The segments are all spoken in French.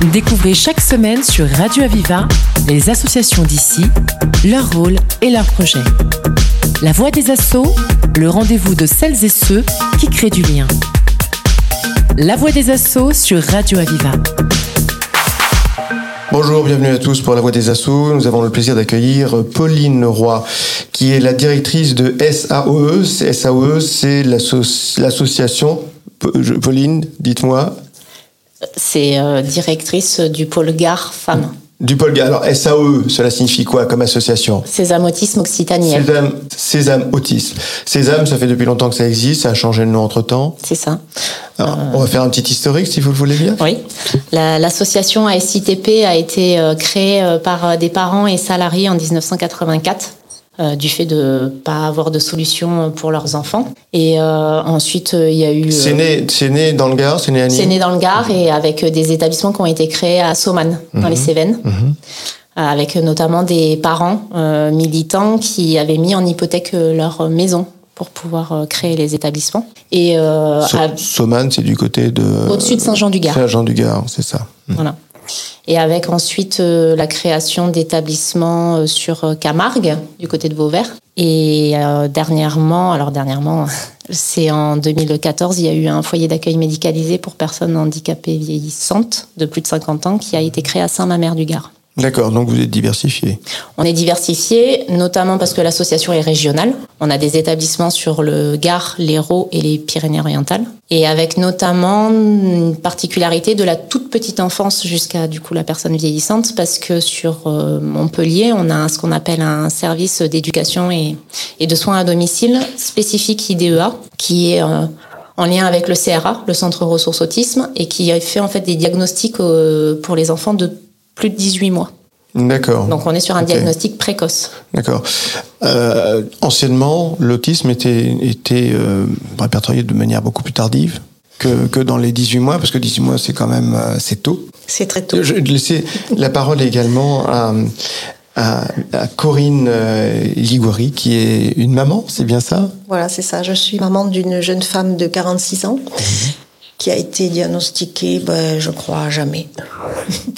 Découvrez chaque semaine sur Radio Aviva les associations d'ici, leur rôle et leurs projets. La voix des assauts, le rendez-vous de celles et ceux qui créent du lien. La voix des assauts sur Radio Aviva. Bonjour, bienvenue à tous pour la Voix des Assauts. Nous avons le plaisir d'accueillir Pauline Roy, qui est la directrice de SAOE. SAOE, c'est l'association. Pauline, dites-moi. C'est euh, directrice du pôle gare femmes. Du pôle gare. Alors SAOE, cela signifie quoi comme association? Sésame Autisme Occitanie. Sésame, Sésame Autisme. Sésame, ça fait depuis longtemps que ça existe, ça a changé de nom entre-temps. C'est ça. Alors, On va faire un petit historique si vous le voulez bien. Oui. L'association ASITP a été euh, créée euh, par des parents et salariés en 1984 euh, du fait de pas avoir de solution pour leurs enfants. Et euh, ensuite, euh, il y a eu. C'est né, c'est né dans le Gard, c'est né à Nîmes. C'est né dans le Gard et avec des établissements qui ont été créés à Sauman, dans les Cévennes. Avec notamment des parents militants qui avaient mis en hypothèque leur maison pour pouvoir créer les établissements. Et euh, Sauman, c'est du côté de. Au-dessus de Saint-Jean-du-Gard. Saint-Jean-du-Gard, c'est ça. Voilà et avec ensuite euh, la création d'établissements euh, sur euh, Camargue, du côté de Vauvert. Et dernièrement, alors dernièrement, c'est en 2014, il y a eu un foyer d'accueil médicalisé pour personnes handicapées vieillissantes de plus de 50 ans qui a été créé à Saint-Mamère-du-Gard. D'accord, donc vous êtes diversifié. On est diversifié, notamment parce que l'association est régionale. On a des établissements sur le Gard, l'Hérault et les Pyrénées-Orientales. Et avec notamment une particularité de la toute petite enfance jusqu'à du coup la personne vieillissante, parce que sur euh, Montpellier, on a ce qu'on appelle un service d'éducation et, de soins à domicile spécifique IDEA, qui est euh, en lien avec le CRA, le Centre Ressources Autisme, et qui fait en fait des diagnostics euh, pour les enfants de plus de 18 mois. D'accord. Donc on est sur un diagnostic précoce. D'accord. Euh, anciennement, l'autisme était, était euh, répertorié de manière beaucoup plus tardive que, que dans les 18 mois, parce que 18 mois c'est quand même euh, c'est tôt. C'est très tôt. Je vais laisser la parole également à, à, à Corinne Liguori, qui est une maman, c'est bien ça? Voilà, c'est ça. Je suis maman d'une jeune femme de 46 ans. Qui a été diagnostiquée, ben, je crois, jamais.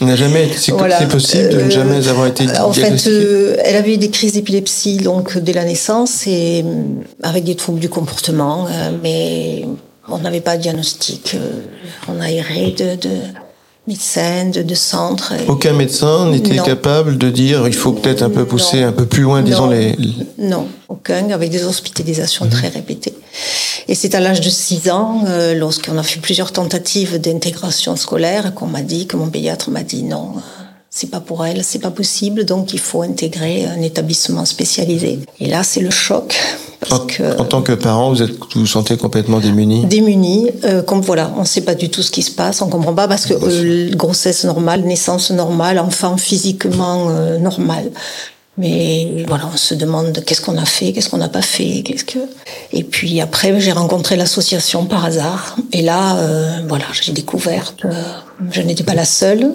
N'a jamais C'est voilà. possible de ne jamais avoir été diagnostiquée En fait, euh, elle avait eu des crises d'épilepsie donc dès la naissance et euh, avec des troubles du comportement, euh, mais on n'avait pas de diagnostic. on a erré de, de médecins, de, de centres. Aucun médecin n'était capable de dire il faut peut-être un peu pousser un peu plus loin, disons les. Non, aucun, avec des hospitalisations mmh. très répétées. Et c'est à l'âge de 6 ans, euh, lorsqu'on a fait plusieurs tentatives d'intégration scolaire, qu'on m'a dit, que mon pédiatre m'a dit non, c'est pas pour elle, c'est pas possible, donc il faut intégrer un établissement spécialisé. Et là, c'est le choc. En, que, en tant que parent, vous êtes, vous, vous sentez complètement démuni Démuni, euh, comme voilà, on ne sait pas du tout ce qui se passe, on comprend pas parce que euh, grossesse normale, naissance normale, enfant physiquement euh, normal. Mais voilà, on se demande qu'est-ce qu'on a fait, qu'est-ce qu'on n'a pas fait, qu'est-ce que. Et puis après, j'ai rencontré l'association par hasard. Et là, euh, voilà, j'ai découvert que je n'étais pas la seule.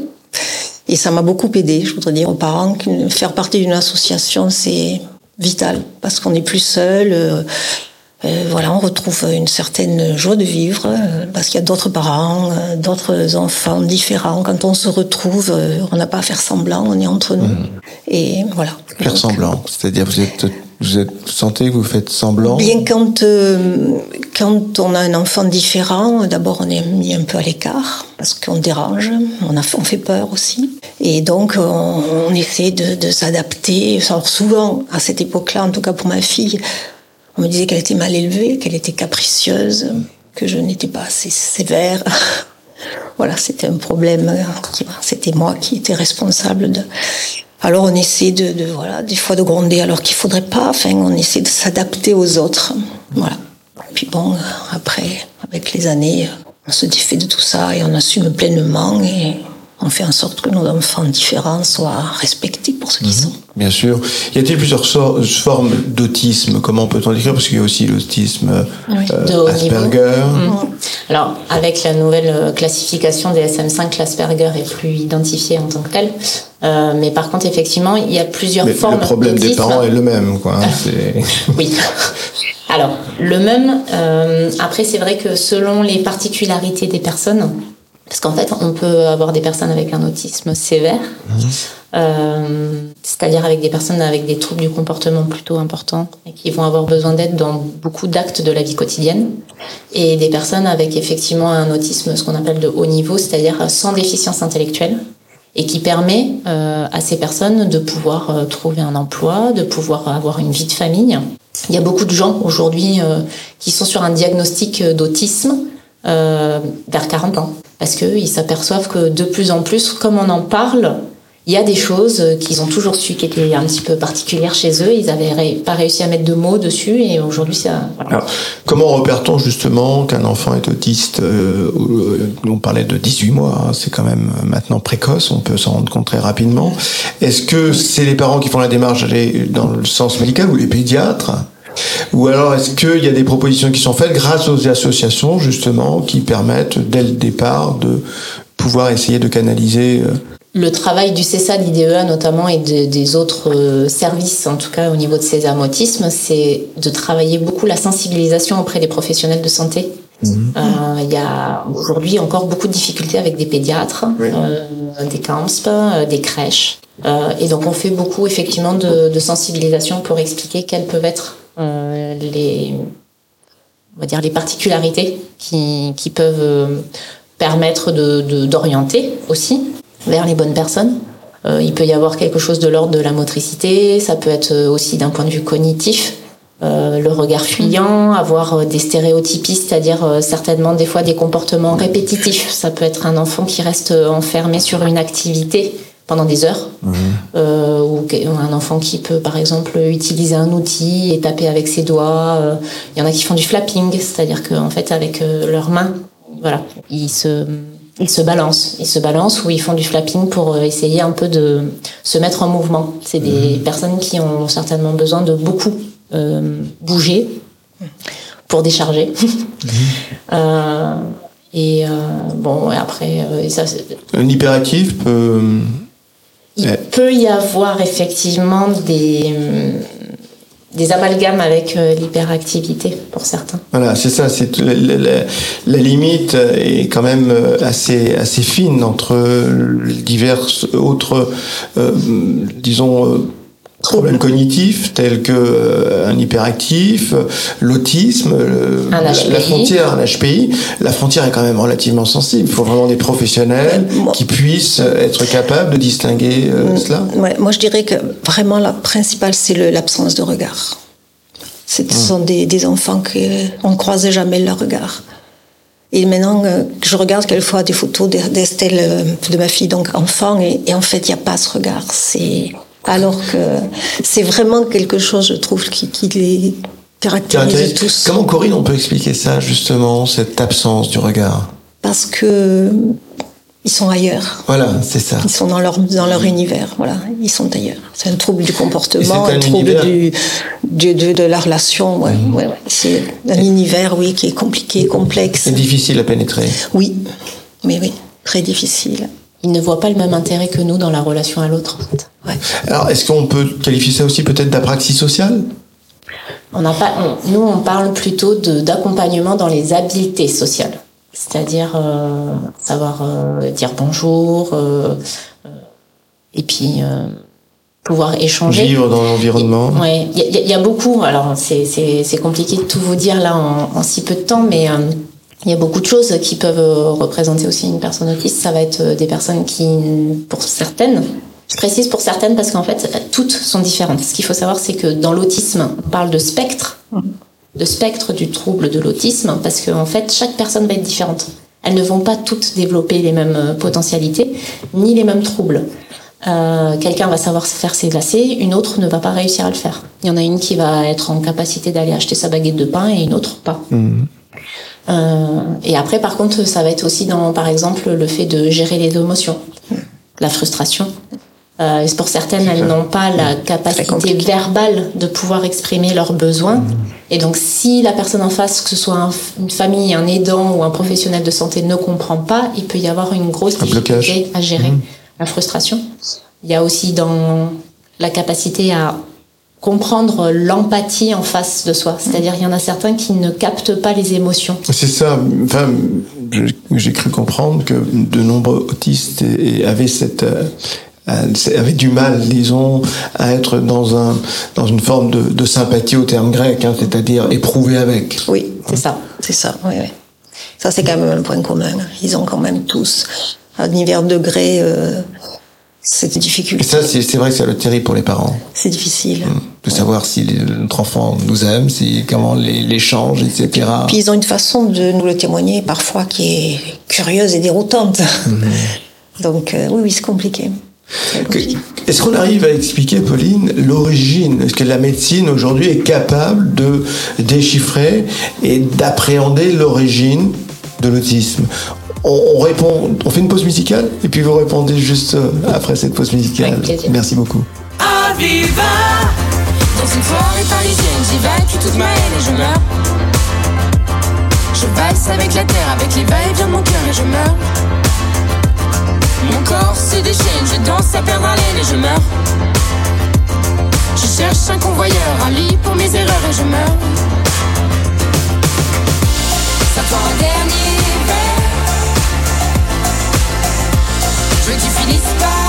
Et ça m'a beaucoup aidé. Je voudrais dire aux parents que faire partie d'une association, c'est vital parce qu'on n'est plus seul. Euh, euh, voilà, on retrouve une certaine joie de vivre euh, parce qu'il y a d'autres parents, euh, d'autres enfants différents. Quand on se retrouve, on n'a pas à faire semblant, on est entre nous. Mmh. Et voilà. Faire semblant, c'est-à-dire vous êtes vous, sentez que vous faites semblant Bien quand euh, quand on a un enfant différent, d'abord on est mis un peu à l'écart parce qu'on dérange, on fait peur aussi, et donc on, essaie de, s'adapter. Souvent à cette époque-là, en tout cas pour ma fille, on me disait qu'elle était mal élevée, qu'elle était capricieuse, que je n'étais pas assez sévère. voilà, c'était un problème. C'était moi qui étais responsable de. Alors on essaie de, de voilà, des fois de gronder alors qu'il faudrait pas. Enfin, on essaie de s'adapter aux autres. Voilà. Puis bon, après, avec les années, on se défait de tout ça et on assume pleinement et on fait en sorte que nos enfants différents soient respectés pour ce qu'ils mmh. sont. Bien sûr. Y a-t-il plusieurs formes d'autisme? Comment peut-on décrire Parce qu'il y a aussi l'autisme oui. euh, Asperger. Mmh. Alors, avec la nouvelle euh, classification des SM5, l'Asperger est plus identifié en tant que tel. Euh, mais par contre, effectivement, il y a plusieurs mais formes. Le problème des parents est le même, quoi. Hein, oui. Alors, le même. Euh, après, c'est vrai que selon les particularités des personnes, Parce qu'en fait, on peut avoir des personnes avec un autisme sévère, Mhm. euh, c'est-à-dire avec des personnes avec des troubles du comportement plutôt importants et qui vont avoir besoin d'aide dans beaucoup d'actes de la vie quotidienne, et des personnes avec effectivement un autisme, ce qu'on appelle de haut niveau, c'est-à-dire sans déficience intellectuelle, et qui permet euh, à ces personnes de pouvoir euh, trouver un emploi, de pouvoir avoir une vie de famille. Il y a beaucoup de gens aujourd'hui euh, qui sont sur un diagnostic d'autisme euh, vers 40 ans, parce qu'ils s'aperçoivent que de plus en plus, comme on en parle, il y a des choses qu'ils ont toujours su qui étaient un petit peu particulières chez eux. Ils n'avaient pas réussi à mettre de mots dessus, et aujourd'hui, ça. Alors, comment repère-t-on justement qu'un enfant est autiste euh, euh, On parlait de 18 mois, hein, c'est quand même maintenant précoce, on peut s'en rendre compte très rapidement. Est-ce que c'est les parents qui font la démarche dans le sens médical ou les pédiatres ou alors est-ce qu'il y a des propositions qui sont faites grâce aux associations justement qui permettent dès le départ de pouvoir essayer de canaliser euh, Le travail du CESA, de l'IDEA notamment et de- des autres euh, services, en tout cas au niveau de Sésame Autisme, c'est de travailler beaucoup la sensibilisation auprès des professionnels de santé. Euh, Il y a aujourd'hui encore beaucoup de difficultés avec des pédiatres, euh, des CAMSP, des crèches. Et donc on fait beaucoup effectivement de, de sensibilisation pour expliquer quelles peuvent être les, on va dire les particularités qui, qui peuvent euh, permettre de de- d'orienter aussi vers les bonnes personnes. Euh, il peut y avoir quelque chose de l'ordre de la motricité, ça peut être euh, aussi d'un point de vue cognitif, euh, le regard fuyant, avoir euh, des stéréotypies, c'est-à-dire euh, certainement des fois des comportements répétitifs. Ça peut être un enfant qui reste euh, enfermé sur une activité pendant des heures, euh, ou un enfant qui peut par exemple utiliser un outil et taper avec ses doigts. Euh, Il y en a qui font du flapping, c'est-à-dire qu'en fait avec euh, leurs mains, voilà, ils se ils se balancent, ils se balancent ou ils font du flapping pour euh, essayer un peu de se mettre en mouvement. C'est des personnes qui ont certainement besoin de beaucoup euh, bouger pour décharger. Euh, et euh, bon, après, euh, et ça, un hyperactif peut il Ouais. peut y avoir effectivement des, hum, des amalgames avec euh, l'hyperactivité pour certains. Voilà, c'est ça. C'est la, la- la- la limite est quand même euh, assez assez fine entre euh, diverses autres, euh, disons. Euh, problèmes cognitifs tels que euh, un hyperactif, euh, l'autisme, euh, la, la frontière, un HPI. La frontière est quand même relativement sensible. Il faut vraiment des professionnels moi- qui puissent être capables de distinguer euh, cela. Ouais, moi, je dirais que vraiment la principale, c'est l'absence de regard. Ce sont des, des enfants qu'on ne croise jamais leur regard. Et maintenant, euh, je regarde quelquefois des photos d'E- d'Estelle, euh, de ma fille, donc enfant, et, et en fait, il n'y a pas ce regard. C'est alors que c'est vraiment quelque chose, je trouve, qui, qui les caractérise tous. Comment Corinne, on peut expliquer ça justement, cette absence du regard? Parce que ils sont ailleurs. Voilà, c'est ça. Ils sont dans leur, dans leur univers, voilà, ils sont ailleurs. C'est un trouble du comportement, un un, trouble du, du- de, de la relation, ouais, ouais, ouais. C'est un univers, oui, qui est compliqué, complexe. C'est difficile à pénétrer. Oui, oui, oui, très difficile. Ils ne voient pas le même intérêt que nous dans la relation à l'autre. En fait. Ouais. Alors, est-ce qu'on peut qualifier ça aussi peut-être d'apraxie sociale? On n'a pas, on- nous, on parle plutôt d'accompagnement dans les habiletés sociales, c'est-à-dire euh, savoir euh, dire bonjour, euh, euh, et puis euh, pouvoir échanger. Vivre dans l'environnement Ouais, il y, a- il y a beaucoup. Alors c'est c'est c'est compliqué de tout vous dire là en, en si peu de temps, mais euh, il y a beaucoup de choses qui peuvent euh, représenter aussi une personne autiste. Ça va être euh, des personnes qui, pour certaines, je précise pour certaines parce qu'en fait toutes sont différentes. Ce qu'il faut savoir, c'est que dans l'autisme, on parle de spectre, de spectre du trouble de l'autisme, parce qu'en fait chaque personne va être différente. Elles ne vont pas toutes développer les mêmes euh, potentialités ni les mêmes troubles. Euh, quelqu'un va savoir faire ses lacets, une autre ne va pas réussir à le faire. Il y en a une qui va être en capacité d'aller acheter sa baguette de pain et une autre pas. Euh, et après, par contre, ça va être aussi dans, par exemple, le fait de gérer les émotions, la frustration. Euh, et pour certaines, elles n'ont pas la capacité verbale de pouvoir exprimer leurs besoins. Et donc, si la personne en face, que ce soit un- une famille, un aidant ou un professionnel de santé, ne comprend pas, il peut y avoir une grosse Un blocage. difficulté à gérer la frustration. Il y a aussi dans la capacité à comprendre l'empathie en face de soi. C'est-à-dire, il y en a certains qui ne captent pas les émotions. C'est ça. Enfin, j'ai cru comprendre que de nombreux autistes avaient cette euh, avaient du mal, disons, à être dans un dans une forme de, de sympathie au terme grec, hein, c'est-à-dire éprouver avec. Oui, c'est ça, c'est ça. Oui, oui. Ça, c'est quand même un point commun. Ils ont quand même tous, à divers degrés, euh, cette difficulté. Et ça, c'est vrai que c'est le terrible pour les parents. C'est difficile. Hum, de savoir si notre enfant nous aime, si comment l'échange, etc. Puis ils ont une façon de nous le témoigner parfois qui est curieuse et déroutante. Hum. Donc euh, oui, oui, c'est compliqué. Est-ce qu'on arrive à expliquer, Pauline, l'origine? Est-ce que la médecine aujourd'hui est capable de déchiffrer et d'appréhender l'origine de l'autisme? On, répond, on fait une pause musicale et puis vous répondez juste euh, après cette pause musicale. Merci beaucoup. Aviva Dans une forêt parisienne, j'évacue toute ma haine et je meurs. Je valse avec la terre, avec les va-et-vient de mon cœur et je meurs. Mon corps se déchaîne, je danse à perdre haleine et je meurs. Je cherche un convoyeur, un lit pour mes erreurs et je meurs. Ça prend un dernier Je veux que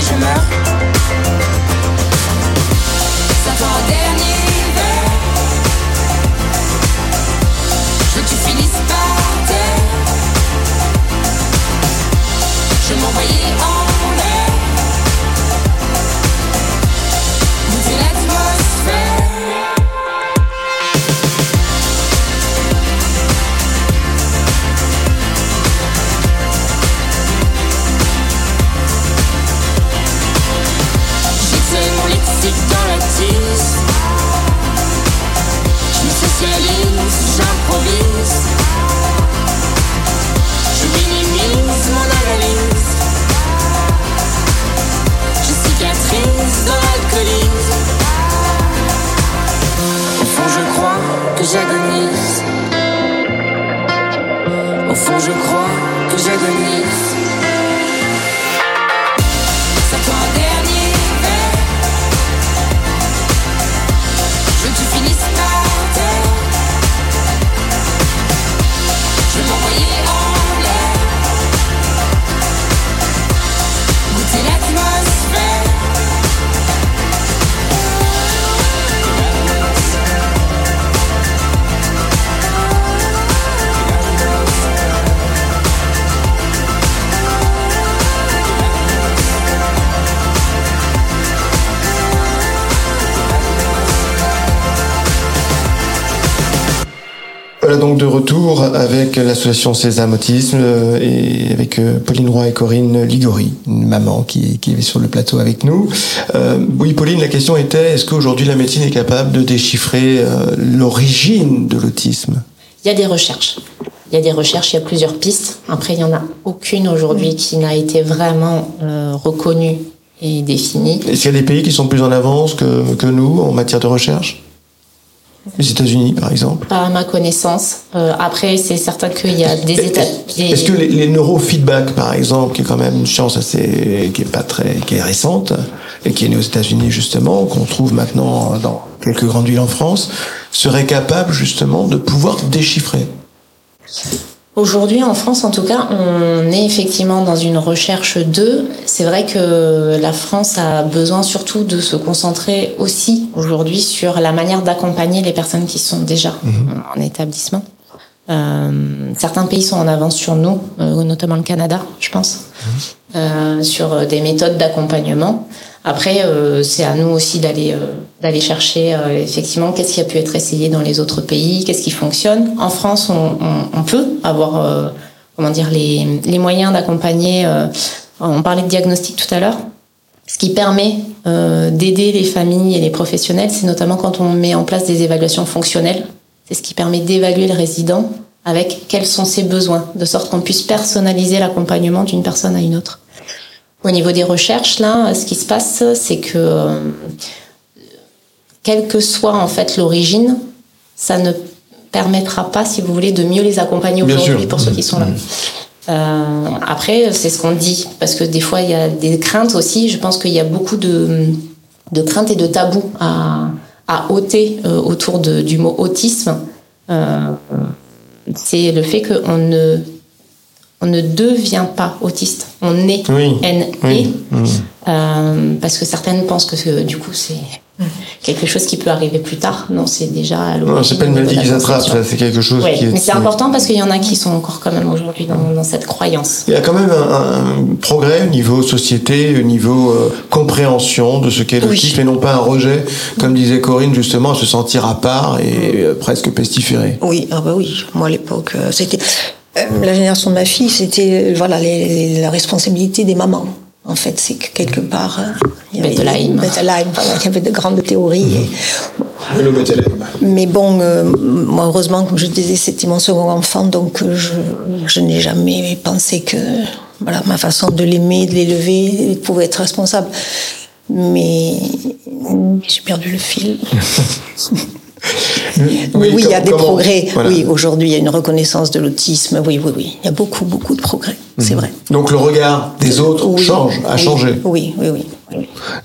de ma avec l'association Sésame Autisme euh, et avec euh, Pauline Roy et Corinne Ligori, une maman qui, qui est sur le plateau avec nous. Euh, oui, Pauline, la question était est-ce qu'aujourd'hui la médecine est capable de déchiffrer euh, l'origine de l'autisme? Il y a des recherches. Il y a des recherches, il y a plusieurs pistes. Après, il n'y en a aucune aujourd'hui qui n'a été vraiment euh, reconnue et définie. Est-ce qu'il y a des pays qui sont plus en avance que, que nous en matière de recherche? Les États-Unis, par exemple Pas à ma connaissance. Euh, après, c'est certain qu'il y a des États. Est-ce que les, les neurofeedback, par exemple, qui est quand même une science assez, qui est pas très, qui est récente et qui est née aux États-Unis justement, qu'on trouve maintenant dans quelques grandes villes en France, serait capable justement de pouvoir déchiffrer? Aujourd'hui, en France, en tout cas, on est effectivement dans une recherche de. C'est vrai que la France a besoin surtout de se concentrer aussi aujourd'hui sur la manière d'accompagner les personnes qui sont déjà en établissement. Euh, certains pays sont en avance sur nous, euh, notamment le Canada, je pense, euh, sur des méthodes d'accompagnement. Après, euh, c'est à nous aussi d'aller d'aller chercher effectivement qu'est-ce qui a pu être essayé dans les autres pays, qu'est-ce qui fonctionne. En France, on, on, on peut avoir comment dire, les, les moyens d'accompagner. On parlait de diagnostic tout à l'heure. Ce qui permet d'aider les familles et les professionnels, c'est notamment quand on met en place des évaluations fonctionnelles. C'est ce qui permet d'évaluer le résident avec quels sont ses besoins, de sorte qu'on puisse personnaliser l'accompagnement d'une personne à une autre. Au niveau des recherches, là, ce qui se passe, c'est que euh, quelle que soit en fait l'origine, ça ne permettra pas, si vous voulez, de mieux les accompagner aujourd'hui pour ceux qui sont là. Euh, après, c'est ce qu'on dit, parce que des fois, il y a des craintes aussi. Je pense qu'il y a beaucoup de, de craintes et de tabous à, à ôter euh, autour de, du mot autisme. Euh, c'est le fait qu'on ne, on ne devient pas autiste, on est oui, euh, parce que certaines pensent que du coup c'est quelque chose qui peut arriver plus tard. Non, c'est déjà à Non, c'est pas une maladie qui s'attrape, c'est quelque chose qui est... Mais c'est important parce qu'il y en a qui sont encore quand même aujourd'hui dans, cette croyance. Il y a quand même un, progrès au niveau société, au niveau euh, compréhension de ce qu'est l'autisme et non pas un rejet, comme disait Corinne justement, à se sentir à part et euh, presque pestiféré. Oui, ah bah oui. Moi à l'époque, euh, c'était la génération de ma fille, c'était voilà la responsabilité des mamans. En fait, c'est que quelque part, euh, il y avait, il y avait de grandes théories. mais bon, euh, moi, heureusement, comme je disais, c'était mon second enfant, donc euh, je, je n'ai jamais pensé que voilà, ma façon de l'aimer, de l'élever, pouvait être responsable. Mais j'ai perdu le fil. oui, il y a des progrès. Oui, aujourd'hui, il y a une reconnaissance de l'autisme. Oui, oui, oui. Il y a beaucoup, beaucoup de progrès. C'est mhm. vrai. Donc le regard des autres change, a changé. Oui, oui, oui.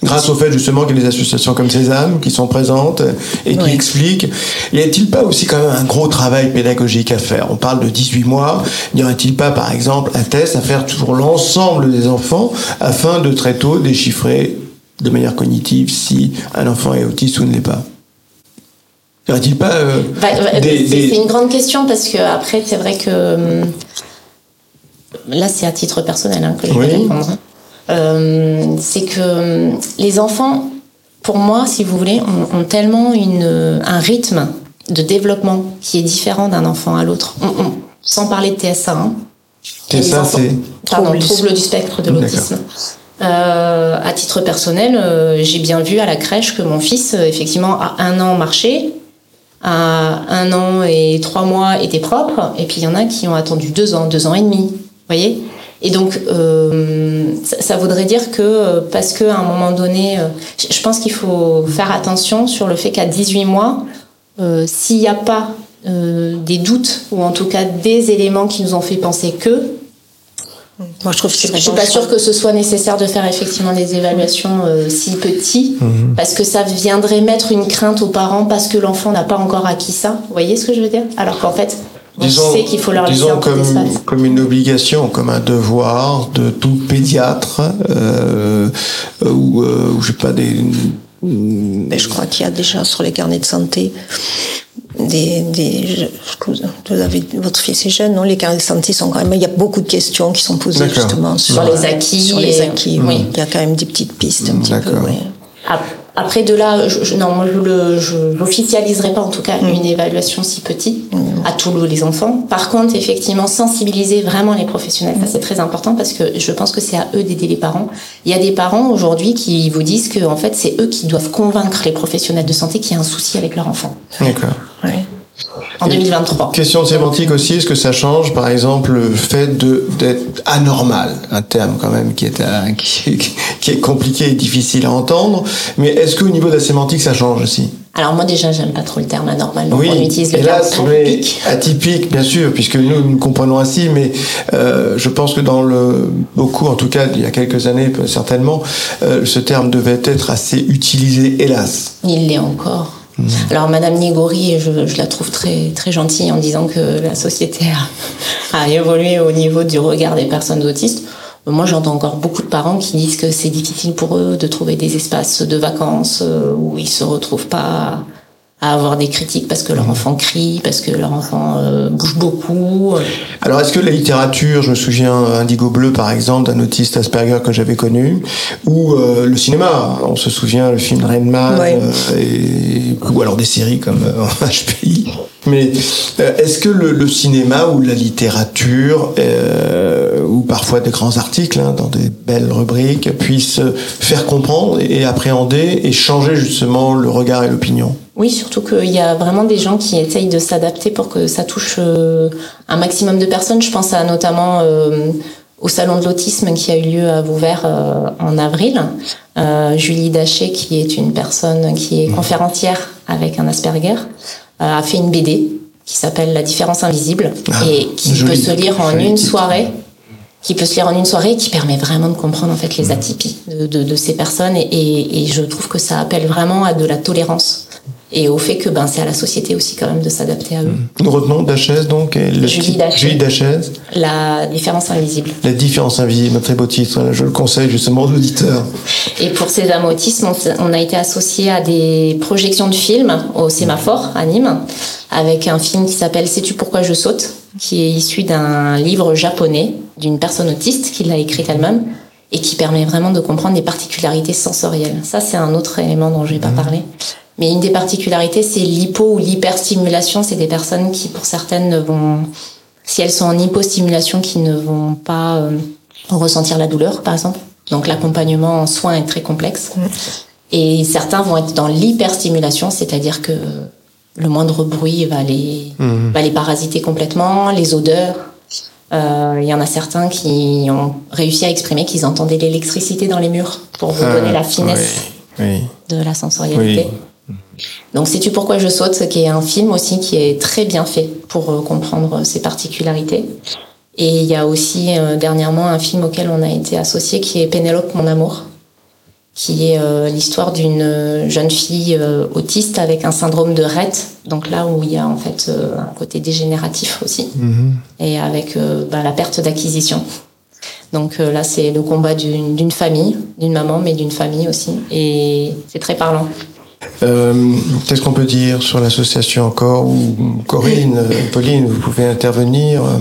Grâce au fait justement qu'il y a des associations comme Sésame qui sont présentes et qui expliquent. Y a-t-il pas aussi quand même un gros travail pédagogique à faire? On parle de 18 mois. N'y aurait-il pas par exemple un test à faire pour l'ensemble des enfants afin de très tôt déchiffrer de manière cognitive si un enfant est autiste ou ne l'est pas? Y aurait-il pas euh, bah, bah, C'est une grande question parce que après c'est vrai que hum, là c'est à titre personnel hein, que je vais répondre. Hein. Euh, c'est que hum, les enfants, pour moi, si vous voulez, ont, tellement une, un rythme de développement qui est différent d'un enfant à l'autre. sans parler de TSA. Hein. TSA, c'est Pardon, trouble du spectre de l'autisme. Euh, à titre personnel, j'ai bien vu à la crèche que mon fils, effectivement, a un an marché, à un an et trois mois étaient propres, et puis il y en a qui ont attendu deux ans, deux ans et demi, voyez. Et donc, euh, ça, voudrait dire que euh, parce qu'à un moment donné, euh, je pense qu'il faut faire attention sur le fait qu'à 18 mois, s'il n'y a pas des doutes ou en tout cas des éléments qui nous ont fait penser que, moi, je trouve je, suis pas sûre que ce soit nécessaire de faire effectivement des évaluations euh, si petits, mhm. parce que ça viendrait mettre une crainte aux parents parce que l'enfant n'a pas encore acquis ça. Vous voyez ce que je veux dire? Alors qu'en fait, on sait qu'il faut leur laisser un comme, comme une obligation, comme un devoir de tout pédiatre euh, ou, euh, ou je sais pas des. Mais je crois qu'il y a déjà sur les carnets de santé des, des vous avez, votre fils est jeune, non Les carnets de santé sont quand même. Il y a beaucoup de questions qui sont posées justement sur, les acquis. Sur les acquis, oui. Il y a quand même des petites pistes un petit peu. Oui. Après de là, je, non, moi je n'officialiserai pas en tout cas mm. une évaluation si petite mm. à tous les enfants. Par contre, effectivement, sensibiliser vraiment les professionnels, ça c'est très important parce que je pense que c'est à eux d'aider les parents. Il y a des parents aujourd'hui qui vous disent que en fait c'est eux qui doivent convaincre les professionnels de santé qu'il y a un souci avec leur enfant. D'accord. Ouais en 2023. Question sémantique aussi, est-ce que ça change, par exemple, le fait d'être anormal, un terme quand même qui est, qui, est compliqué et difficile à entendre, mais est-ce qu'au niveau de la sémantique, ça change aussi? Alors moi déjà j'aime pas trop le terme anormal, donc on utilise le terme atypique. Atypique bien sûr, puisque nous nous comprenons ainsi, mais euh, je pense que dans le beaucoup, en tout cas il y a quelques années certainement, euh, ce terme devait être assez utilisé, hélas. Il l'est encore. Mhm. Alors Madame Nigori, je, je, la trouve très très gentille en disant que la société a, a, évolué au niveau du regard des personnes autistes. Moi, j'entends encore beaucoup de parents qui disent que c'est difficile pour eux de trouver des espaces de vacances euh, où ils se retrouvent pas à avoir des critiques parce que leur enfant crie, parce que leur enfant euh, bouge beaucoup. Alors, est-ce que la littérature, je me souviens Indigo Bleu par exemple, d'un autiste Asperger que j'avais connu, ou euh, le cinéma, on se souvient le film Rainman, Ouais. euh, et, ou alors des séries comme euh, HPI. Mais euh, est-ce que le, le cinéma ou la littérature, euh, ou parfois des grands articles hein, dans des belles rubriques, puissent faire comprendre et appréhender et changer justement le regard et l'opinion? Oui, surtout qu'il y a vraiment des gens qui essayent de s'adapter pour que ça touche euh, un maximum de personnes. Je pense à notamment euh, au salon de l'autisme qui a eu lieu à Vauvert euh, en avril. Euh, Julie Daché, qui est une personne qui est conférencière avec un Asperger, a fait une BD qui s'appelle La différence invisible Ah, et qui joli. peut se lire en une titre. soirée qui peut se lire en une soirée et qui permet vraiment de comprendre en fait les atypies de, de, de ces personnes et, et, et je trouve que ça appelle vraiment à de la tolérance et au fait que ben c'est à la société aussi quand même de s'adapter à eux. Nous retenons Dachaise donc, et le Julie Dachaise. Julie Dachaise. La différence invisible. La différence invisible, un très beau titre. Je le conseille justement aux auditeurs. Et pour ces âmes autisme, on, a été associé à des projections de films au Sémaphore à Nîmes, avec un film qui s'appelle Sais-tu pourquoi je saute? qui est issu d'un livre japonais d'une personne autiste qui l'a écrit elle-même et qui permet vraiment de comprendre les particularités sensorielles. Ça, c'est un autre élément dont je vais pas parler. Mais une des particularités, c'est l'hypo ou l'hyperstimulation. C'est des personnes qui, pour certaines, ne vont, si elles sont en hypostimulation, qui ne vont pas euh, ressentir la douleur, par exemple. Donc l'accompagnement en soins est très complexe. Et certains vont être dans l'hyperstimulation, c'est-à-dire que le moindre bruit va les, va les parasiter complètement, les odeurs. Euh, Il y en a certains qui ont réussi à exprimer qu'ils entendaient l'électricité dans les murs pour vous donner la finesse Oui. de la sensorialité. Donc, sais-tu pourquoi je saute Qui est un film aussi qui est très bien fait pour euh, comprendre ces particularités. Et il y a aussi euh, dernièrement un film auquel on a été associé qui est Pénélope, mon amour, qui est euh, l'histoire d'une euh, jeune fille euh, autiste avec un syndrome de Rett. Donc là où il y a en fait euh, un côté dégénératif aussi, et avec euh, bah, la perte d'acquisition. Donc euh, là, c'est le combat d'une famille, d'une maman, mais d'une famille aussi. Et c'est très parlant. Euh, Qu'est-ce qu'on peut dire sur l'association encore Ou Corinne, euh, Pauline, vous pouvez intervenir. euh,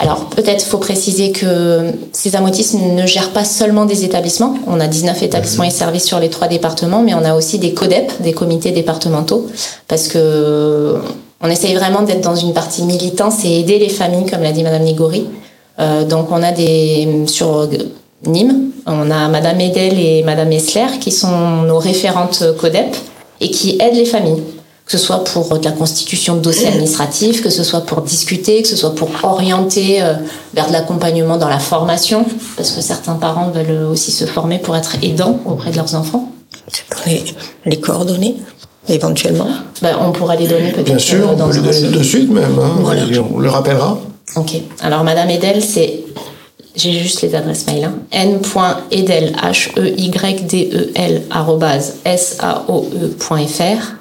Alors peut-être faut préciser que ces Autisme ne gèrent pas seulement des établissements. On a 19 établissements et services sur les trois départements, mais on a aussi des CODEP, des comités départementaux, parce que on essaye vraiment d'être dans une partie militante et aider les familles, comme l'a dit Madame Nigori. Euh, donc on a des sur Nîmes, on a Madame Edel et Madame Essler qui sont nos référentes CODEP et qui aident les familles que ce soit pour de la constitution de dossiers administratifs, que ce soit pour discuter, que ce soit pour orienter euh, vers de l'accompagnement dans la formation, parce que certains parents veulent aussi se former pour être aidants auprès de leurs enfants. Les, les coordonnées, éventuellement. Ben, on pourra les donner peut-être Bien sûr, euh, on dans peut donner dossier. de suite même. hein, Voilà. on le rappellera. Ok. Alors, Madame Edel, c'est. J'ai juste les adresses mail. Hein. n.edel, H-E-Y-D-E-L, arrobase, S-A-O-E.fr.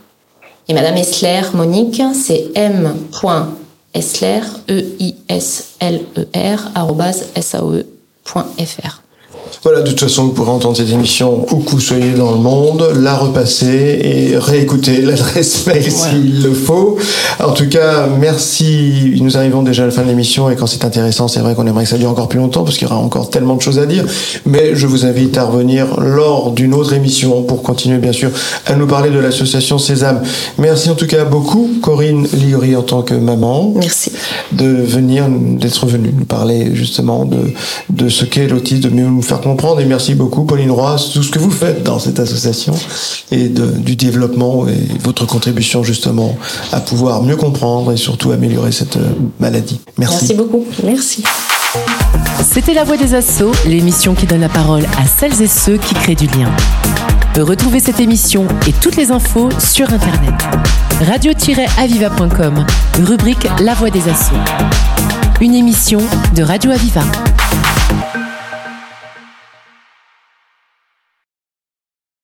Et Madame Esler, Monique, c'est m.esler, E-I-S-L-E-R, arrobase, S-A-O-E.fr. Voilà, de toute façon, vous pourrez entendre cette émission où que vous soyez dans le monde, la repasser et réécouter l'adresse mail s'il le faut. En tout cas, merci. Nous arrivons déjà à la fin de l'émission et quand c'est intéressant, c'est vrai qu'on aimerait que ça dure encore plus longtemps parce qu'il y aura encore tellement de choses à dire. Mais je vous invite à revenir lors d'une autre émission pour continuer, bien sûr, à nous parler de l'association Sésame. Merci en tout cas beaucoup, Corinne Liori, en tant que maman Merci. de venir, d'être venu nous parler justement de, de ce qu'est l'autisme, de mieux nous faire comprendre. Et merci beaucoup, Pauline Roy, tout ce que vous faites dans cette association et de, du développement et votre contribution justement à pouvoir mieux comprendre et surtout améliorer cette euh, maladie. Merci. Merci beaucoup. Merci. C'était La Voix des Assauts, l'émission qui donne la parole à celles et ceux qui créent du lien. Retrouvez cette émission et toutes les infos sur Internet. radio-aviva.com, rubrique La Voix des Assauts. Une émission de Radio Aviva.